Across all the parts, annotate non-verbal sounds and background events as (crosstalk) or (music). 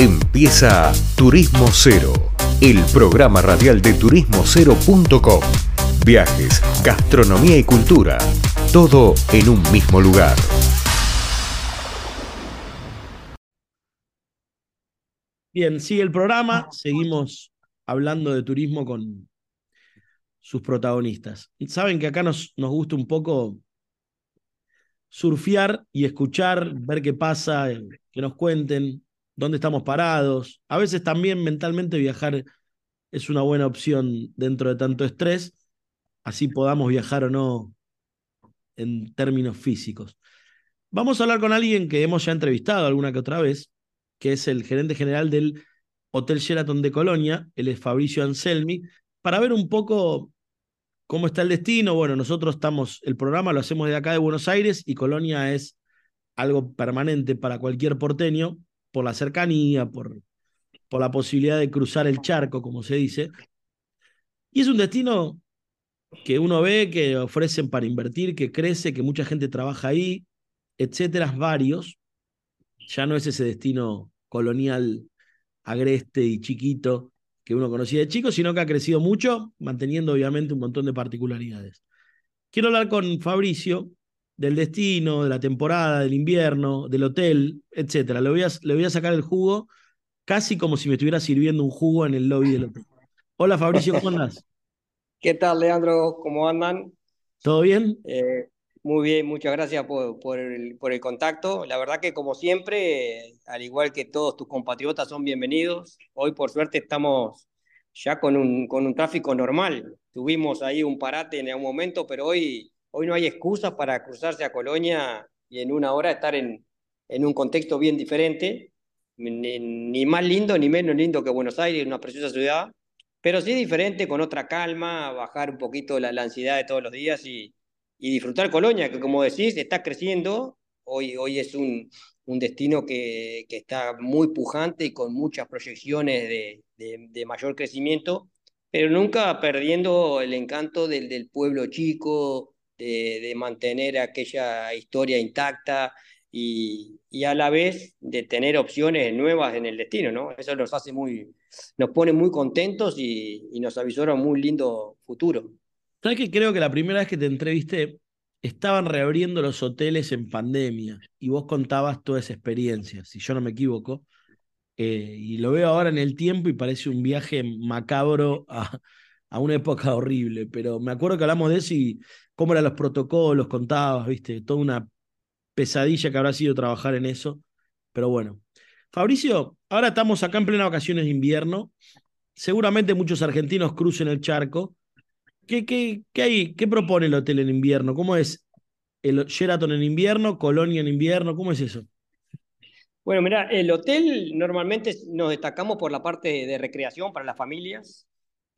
Empieza Turismo Cero, el programa radial de turismocero.com. Viajes, gastronomía y cultura, todo en un mismo lugar. Bien, sigue el programa, seguimos hablando de turismo con sus protagonistas. Saben que acá nos, nos gusta un poco surfear y escuchar, ver qué pasa, que nos cuenten dónde estamos parados. A veces también mentalmente viajar es una buena opción dentro de tanto estrés, así podamos viajar o no en términos físicos. Vamos a hablar con alguien que hemos ya entrevistado alguna que otra vez, que es el gerente general del Hotel Sheraton de Colonia, él es Fabricio Anselmi, para ver un poco cómo está el destino. Bueno, nosotros estamos, el programa lo hacemos de acá de Buenos Aires y Colonia es algo permanente para cualquier porteño por la cercanía, por, por la posibilidad de cruzar el charco, como se dice. Y es un destino que uno ve que ofrecen para invertir, que crece, que mucha gente trabaja ahí, etcétera, varios. Ya no es ese destino colonial agreste y chiquito que uno conocía de chico, sino que ha crecido mucho, manteniendo obviamente un montón de particularidades. Quiero hablar con Fabricio del destino, de la temporada, del invierno, del hotel, etc. Le voy a, le voy a sacar el jugo casi como si me estuviera sirviendo un jugo en el lobby del hotel. Hola Fabricio, ¿cómo andas? (laughs) ¿Qué tal, Leandro? ¿Cómo andan? ¿Todo bien? Eh, muy bien, muchas gracias por, por, el, por, el, contacto. La verdad que como siempre, al igual que todos tus compatriotas, son bienvenidos. Hoy por suerte estamos ya con un, con un tráfico normal. Tuvimos ahí un parate en algún momento, pero hoy Hoy no hay excusa para cruzarse a Colonia y en una hora estar en, en un contexto bien diferente, ni, más lindo ni menos lindo que Buenos Aires, una preciosa ciudad, pero sí diferente, con otra calma, bajar un poquito la, ansiedad de todos los días y, y, disfrutar Colonia, que como decís, está creciendo. Hoy, hoy es un, un destino que, que, está muy pujante y con muchas proyecciones de, de, de mayor crecimiento, pero nunca perdiendo el encanto del, del pueblo chico, de, mantener aquella historia intacta y, y, a la vez de tener opciones nuevas en el destino, ¿no? Eso nos hace muy, nos pone muy contentos y, y nos avisora un muy lindo futuro. ¿Sabes que creo que la primera vez que te entrevisté estaban reabriendo los hoteles en pandemia y vos contabas toda esa experiencia, si yo no me equivoco, eh, y lo veo ahora en el tiempo y parece un viaje macabro a, a una época (laughs) horrible, pero me acuerdo que hablamos de eso y cómo eran los protocolos, contabas, viste, toda una pesadilla que habrá sido trabajar en eso, pero bueno. Fabricio, ahora estamos acá en plena vacaciones de invierno, seguramente muchos argentinos crucen el charco. ¿Qué, qué, qué, hay, ¿Qué propone el hotel en invierno? ¿Cómo es el Sheraton en invierno, Colonia en invierno? ¿Cómo es eso? Bueno, mira, el hotel normalmente nos destacamos por la parte de recreación para las familias.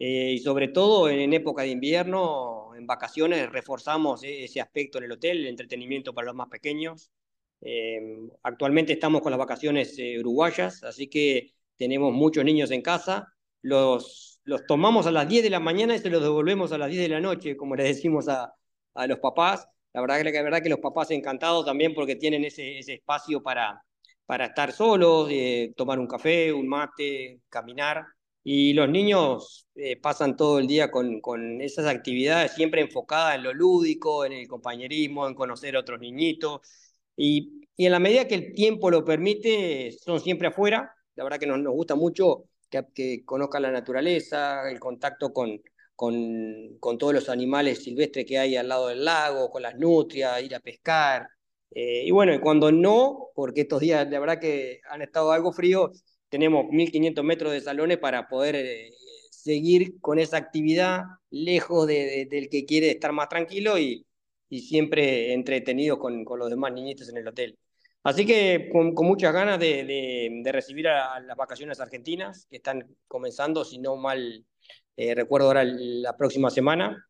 Eh, y sobre todo en, época de invierno, en vacaciones, reforzamos e, ese aspecto en el hotel, el entretenimiento para los más pequeños. Eh, actualmente estamos con las vacaciones eh, uruguayas, así que tenemos muchos niños en casa. Los, los tomamos a las 10 de la mañana y se los devolvemos a las 10 de la noche, como le decimos a, a los papás. La verdad, la verdad que los papás encantados también porque tienen ese, ese espacio para, para estar solos, tomar un café, un mate, caminar. Y los niños eh, pasan todo el día con, con, esas actividades siempre enfocadas en lo lúdico, en el compañerismo, en conocer a otros niñitos. Y, y en la medida que el tiempo lo permite, son siempre afuera. La verdad que nos, nos gusta mucho que, que, conozcan la naturaleza, el contacto con, con, con, todos los animales silvestres que hay al lado del lago, con las nutrias, ir a pescar. Eh, y bueno, cuando no, porque estos días la verdad que han estado algo fríos, tenemos 1.500 metros de salones para poder eh, seguir con esa actividad lejos de, del que quiere estar más tranquilo y, y siempre entretenido con, con, los demás niñitos en el hotel. Así que con, con muchas ganas de, de, de, recibir a las vacaciones argentinas que están comenzando, si no mal eh, recuerdo ahora la próxima semana.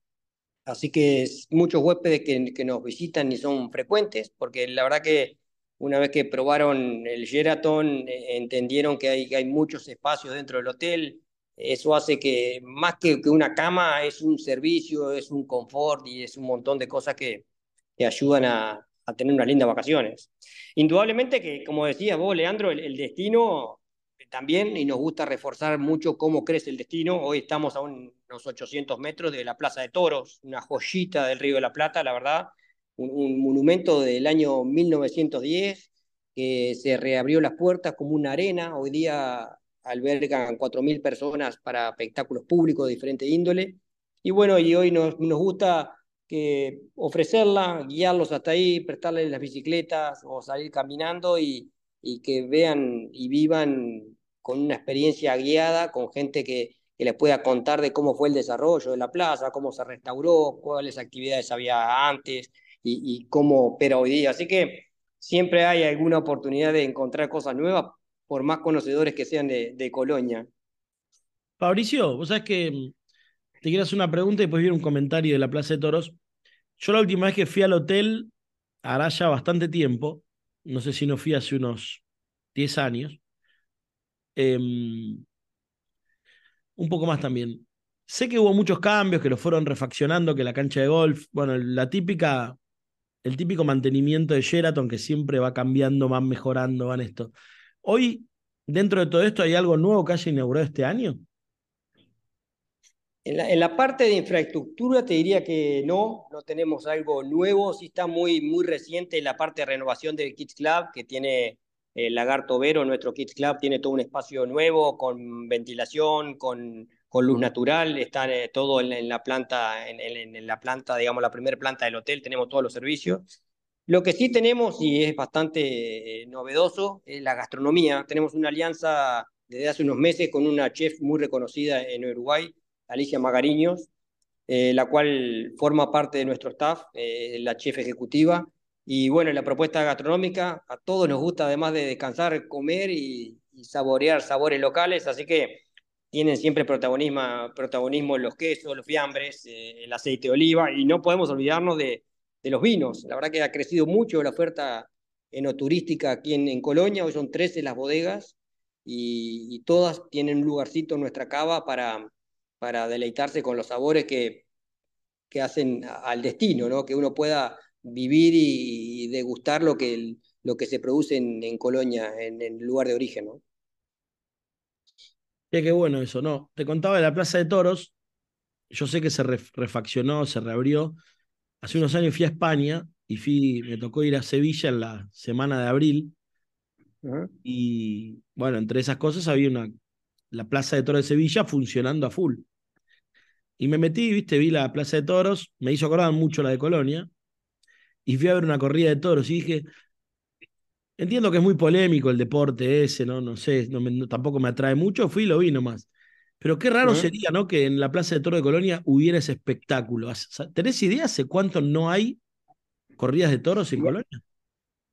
Así que muchos huéspedes que, que nos visitan y son frecuentes, porque la verdad que una vez que probaron el Sheraton, eh, entendieron que hay, hay muchos espacios dentro del hotel. Eso hace que más que, que, una cama es un servicio, es un confort y es un montón de cosas que, que ayudan a, a, tener unas lindas vacaciones. Indudablemente que, como decías vos, Leandro, el, el destino también y nos gusta reforzar mucho cómo crece el destino. Hoy estamos a unos 800 metros de la Plaza de Toros, una joyita del Río de la Plata, la verdad, un, monumento del año 1910 que se reabrió las puertas como una arena. Hoy día albergan 4.000 personas para espectáculos públicos de diferente índole. Y bueno, y hoy nos, nos gusta que ofrecerla, guiarlos hasta ahí, prestarles las bicicletas o salir caminando y, que vean y vivan con una experiencia guiada, con gente que les pueda contar de cómo fue el desarrollo de la plaza, cómo se restauró, cuáles actividades había antes y, y cómo opera hoy día. Así que siempre hay alguna oportunidad de encontrar cosas nuevas, por más conocedores que sean de, de Colonia. Fabricio, vos sabés que mm, te quiero hacer una pregunta y después viene un comentario de la Plaza de Toros. Yo la última vez que fui al hotel, hará ya bastante tiempo, no sé si no fui hace unos 10 años, eh, un poco más también. Sé que hubo muchos cambios, que lo fueron refaccionando, que la cancha de golf, bueno, la típica, el típico mantenimiento de Sheraton que siempre va cambiando, van mejorando, van esto. Hoy, dentro de todo esto, ¿hay algo nuevo que haya inaugurado este año? En la, en la, parte de infraestructura te diría que no, no tenemos algo nuevo, sí está muy, muy reciente la parte de renovación del Kids Club, que tiene el Lagarto Vero, nuestro Kids Club, tiene todo un espacio nuevo con ventilación, con, con luz natural, está eh, todo en, la planta, en, la planta, digamos, la primera planta del hotel, tenemos todos los servicios. Lo que sí tenemos, y es bastante eh, novedoso, es la gastronomía. Tenemos una alianza desde hace unos meses con una chef muy reconocida en Uruguay, Alicia Magariños, eh, la cual forma parte de nuestro staff, eh, la chef ejecutiva. Y bueno, la propuesta gastronómica, a todos nos gusta además de descansar, comer y saborear sabores locales, así que tienen siempre protagonismo, protagonismo los quesos, los fiambres, eh, el aceite de oliva, y no podemos olvidarnos de, los vinos. La verdad que ha crecido mucho la oferta enoturística aquí en, Colonia, hoy son 13 las bodegas, y, todas tienen un lugarcito en nuestra cava para deleitarse con los sabores que, hacen al destino, ¿no? que uno pueda vivir y, degustar lo que, se produce en, Colonia, en el lugar de origen. Sí, qué bueno eso, ¿no? Te contaba de la Plaza de Toros, yo sé que se refaccionó, se reabrió. Hace unos años fui a España y fui, me tocó ir a Sevilla en la semana de abril. Uh -huh. Y bueno, entre esas cosas había una, la Plaza de Toros de Sevilla funcionando a full. Y me metí, viste, vi la Plaza de Toros, me hizo acordar mucho la de Colonia, y fui a ver una corrida de toros y dije, entiendo que es muy polémico el deporte ese, no, no sé, no me, no, tampoco me atrae mucho, fui y lo vi nomás. Pero qué raro sería, ¿no? Que en la Plaza de Toros de Colonia hubiera ese espectáculo. ¿Tenés idea hace cuánto no hay corridas de toros en Colonia?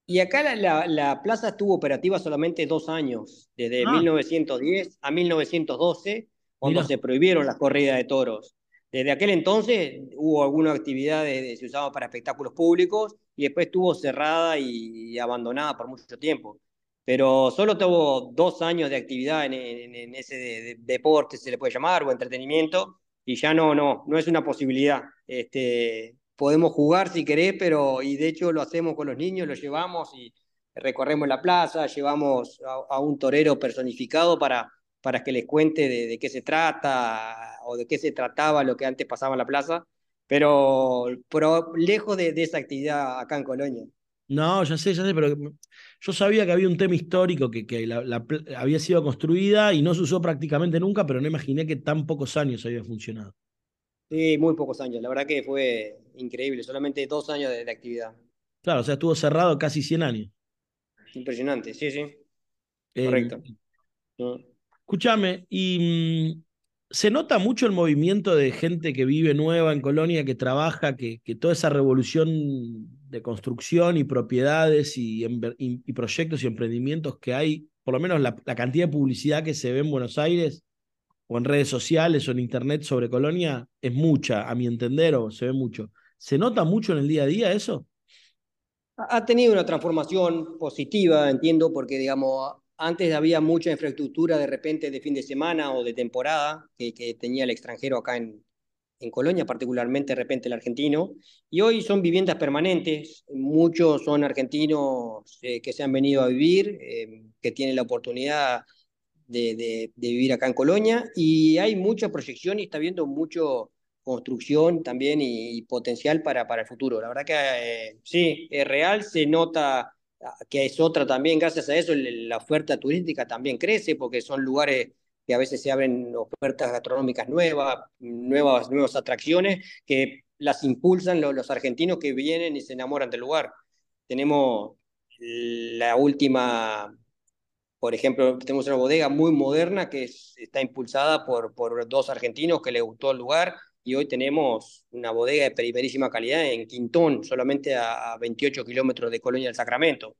Y acá la, la, la, plaza estuvo operativa solamente dos años, desde ah. 1910 a 1912, cuando Mira. se prohibieron las corridas de toros. Desde aquel entonces hubo alguna actividad de, se usaba para espectáculos públicos y después estuvo cerrada y, abandonada por mucho tiempo. Pero solo tuvo dos años de actividad en, ese de, de deporte, se le puede llamar, o entretenimiento, y ya no, no, no es una posibilidad. Este, podemos jugar si querés, pero y de hecho lo hacemos con los niños, los llevamos y recorremos la plaza, llevamos a, un torero personificado para, para que les cuente de, qué se trata o de qué se trataba lo que antes pasaba en la plaza, pero, pero lejos de, de esa actividad acá en Colonia. No, ya sé, ya sé, pero yo sabía que había un tema histórico que, que la, la, había sido construida y no se usó prácticamente nunca, pero no imaginé que tan pocos años había funcionado. Sí, muy pocos años, la verdad que fue increíble, solamente dos años de, de actividad. Claro, o sea, estuvo cerrado casi 100 años. Impresionante, sí, sí. Eh, Correcto. No. Escúchame, y mmm, se nota mucho el movimiento de gente que vive nueva en Colonia, que trabaja, que, toda esa revolución de construcción y propiedades y, proyectos y emprendimientos que hay, por lo menos la, la, cantidad de publicidad que se ve en Buenos Aires o en redes sociales o en internet sobre Colonia es mucha, a mi entender, o se ve mucho. ¿Se nota mucho en el día a día eso? Ha tenido una transformación positiva, entiendo, porque digamos, antes había mucha infraestructura de repente de fin de semana o de temporada que, tenía el extranjero acá en, en Colonia, particularmente de repente el argentino, y hoy son viviendas permanentes, muchos son argentinos eh, que se han venido a vivir, eh, que tienen la oportunidad de, vivir acá en Colonia. Y hay mucha proyección y está viendo mucho construcción también y, potencial para, para el futuro. La verdad que eh, sí, es real, se nota que es otra también, gracias a eso la oferta turística también crece porque son lugares que a veces se abren ofertas gastronómicas nuevas, nuevas, nuevas atracciones que las impulsan los, los argentinos que vienen y se enamoran del lugar. Tenemos la última por ejemplo, tenemos una bodega muy moderna que está impulsada por, por dos argentinos que les gustó el lugar y hoy tenemos una bodega de primerísima calidad en Quintón, solamente a, 28 kilómetros de Colonia del Sacramento.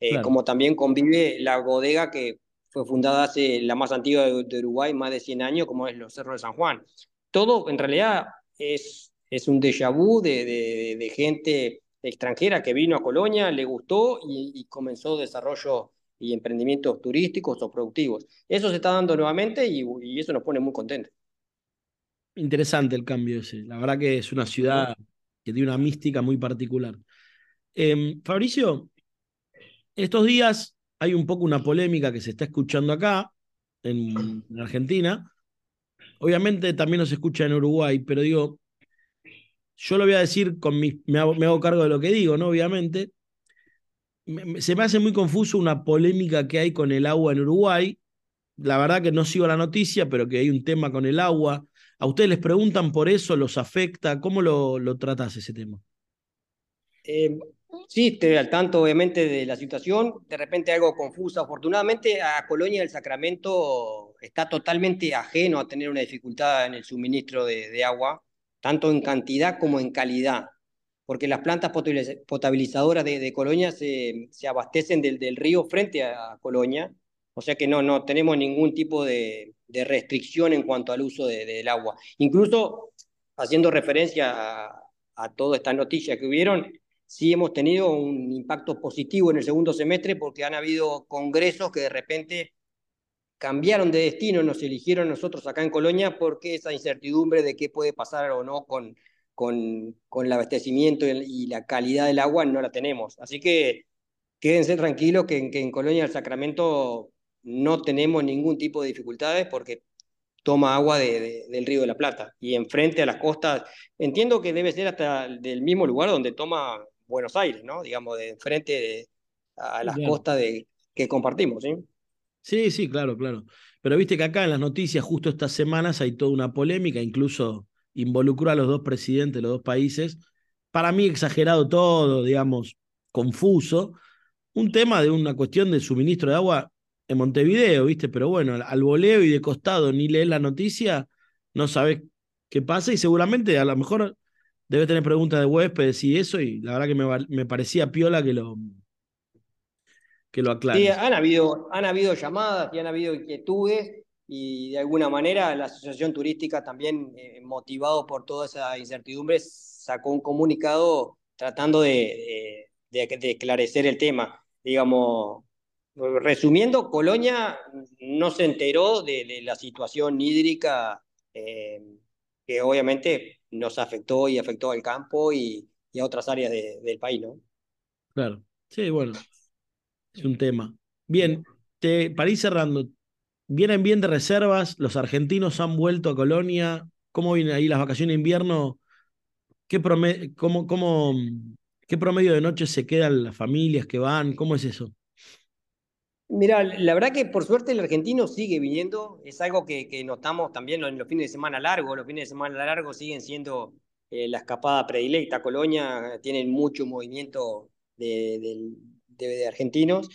Eh, como también convive la bodega que fue fundada hace la más antigua de, Uruguay, más de 100 años, como es los Cerros de San Juan. Todo en realidad es, es un déjà vu de, de, de gente extranjera que vino a Colonia, le gustó y, y comenzó desarrollo y emprendimientos turísticos o productivos. Eso se está dando nuevamente y, eso nos pone muy contentos. Interesante el cambio ese. La verdad que es una ciudad que tiene una mística muy particular. Em, Fabricio, estos días hay un poco una polémica que se está escuchando acá, en, Argentina. Obviamente también nos escucha en Uruguay, pero digo, yo lo voy a decir con mi, me hago, me hago cargo de lo que digo, ¿no? Obviamente se me hace muy confuso una polémica que hay con el agua en Uruguay. La verdad que no sigo la noticia, pero que hay un tema con el agua. ¿A ustedes les preguntan por eso? ¿Los afecta? ¿Cómo lo, lo tratas ese tema? Eh, sí, estoy al tanto obviamente de la situación, de repente algo confusa. Afortunadamente a Colonia del Sacramento está totalmente ajeno a tener una dificultad en el suministro de agua, tanto en cantidad como en calidad porque las plantas potabilizadoras de, Colonia se, se abastecen del, del, río frente a Colonia, o sea que no, no tenemos ningún tipo de, de restricción en cuanto al uso del agua. Incluso haciendo referencia a, a toda esta noticia que hubieron, sí hemos tenido un impacto positivo en el segundo semestre porque han habido congresos que de repente cambiaron de destino, nos eligieron nosotros acá en Colonia porque esa incertidumbre de qué puede pasar o no con, con, con el abastecimiento y la calidad del agua no la tenemos. Así que quédense tranquilos que, en Colonia del Sacramento no tenemos ningún tipo de dificultades porque toma agua de, del Río de la Plata y enfrente a las costas, entiendo que debe ser hasta del mismo lugar donde toma Buenos Aires, ¿no? Digamos, de enfrente a las costas de, que compartimos, ¿sí? Sí, sí, claro, claro. Pero viste que acá en las noticias justo estas semanas hay toda una polémica, incluso involucró a los dos presidentes de los dos países. Para mí exagerado todo, digamos, confuso. Un tema de una cuestión de suministro de agua en Montevideo, ¿viste? Pero bueno, al voleo y de costado ni lees la noticia, no sabes qué pasa y seguramente a lo mejor debe tener preguntas de huéspedes y eso, y la verdad que me, me parecía piola que lo, que lo aclare. Sí, han habido, han habido llamadas y han habido inquietudes y de alguna manera la Asociación Turística también, eh, motivado por toda esa incertidumbre, sacó un comunicado tratando de, de, esclarecer el tema. Digamos, resumiendo, Colonia no se enteró de, la situación hídrica eh, que obviamente nos afectó y afectó al campo y, a otras áreas del país, ¿no? Claro, sí, bueno, es un tema. Bien, te, para ir cerrando, vienen bien de reservas, los argentinos han vuelto a Colonia, ¿cómo vienen ahí las vacaciones de invierno? ¿Qué, cómo, cómo, ¿Qué promedio de noche se quedan las familias que van? ¿Cómo es eso? Mira, la verdad que por suerte el argentino sigue viniendo, es algo que, notamos también en los fines de semana largos, los fines de semana largos siguen siendo eh, la escapada predilecta, Colonia tienen mucho movimiento de, de argentinos.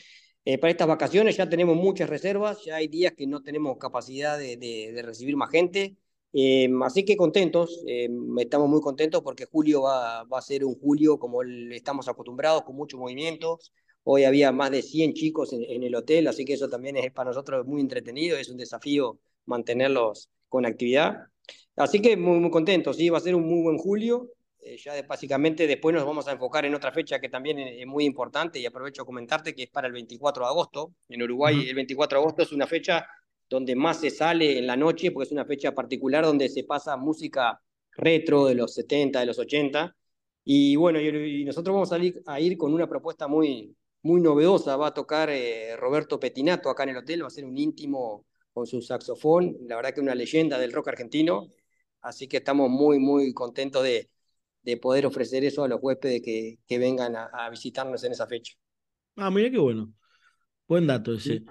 Eh, para estas vacaciones ya tenemos muchas reservas, ya hay días que no tenemos capacidad de, recibir más gente, eh, así que contentos, eh, estamos muy contentos porque julio va, va, a ser un julio como estamos acostumbrados, con muchos movimientos. Hoy había más de 100 chicos en, en, el hotel, así que eso también es para nosotros muy entretenido, es un desafío mantenerlos con actividad. Así que muy, muy contentos, sí, va a ser un muy buen julio. Eh, ya básicamente después nos vamos a enfocar en otra fecha que también es muy importante y aprovecho a comentarte que es para el 24 de agosto. En Uruguay el 24 de agosto es una fecha donde más se sale en la noche porque es una fecha particular donde se pasa música retro de los 70, de los 80. Y bueno, y nosotros vamos a ir, a ir con una propuesta muy, muy novedosa. Va a tocar eh, Roberto Petinato acá en el hotel, va a ser un íntimo con su saxofón, la verdad que una leyenda del rock argentino, así que estamos muy, muy contentos de, de poder ofrecer eso a los huéspedes que, que vengan a, visitarnos en esa fecha. Ah, mira qué bueno. Buen dato ese.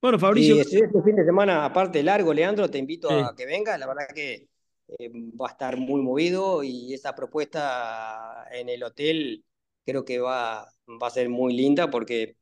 Bueno, Fabricio. Y este fin de semana, aparte largo, Leandro, te invito a que vengas. La verdad que eh, va a estar muy movido y esa propuesta en el hotel creo que va, va a ser muy linda porque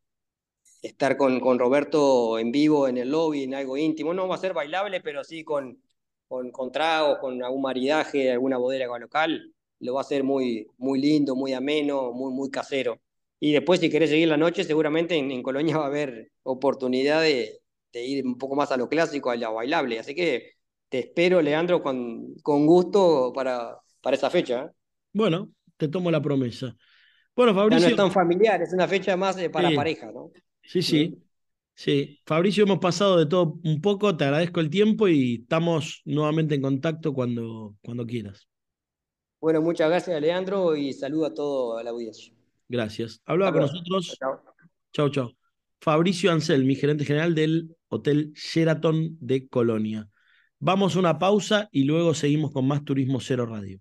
estar con, con Roberto en vivo en el lobby, en algo íntimo, no va a ser bailable, pero sí con, con, con tragos, con algún maridaje, alguna bodega local, lo va a hacer muy, muy lindo, muy ameno, muy, muy casero. Y después, si querés seguir la noche, seguramente en, Colonia va a haber oportunidad de, de, ir un poco más a lo clásico, a lo bailable. Así que te espero, Leandro, con, con gusto para, para esa fecha. ¿eh? Bueno, te tomo la promesa. Bueno, Fabricio. Ya no es tan familiar, es una fecha más eh, para pareja, ¿no? Sí, sí. Sí, Fabricio, hemos pasado de todo un poco, te agradezco el tiempo y estamos nuevamente en contacto cuando, cuando quieras. Bueno, muchas gracias, Leandro, y saludo a toda la audiencia. Gracias. Hablaba con nosotros. Chao, chao. Fabricio Ansel, mi gerente general del Hotel Sheraton de Colonia. Vamos a una pausa y luego seguimos con más Turismo Cero Radio.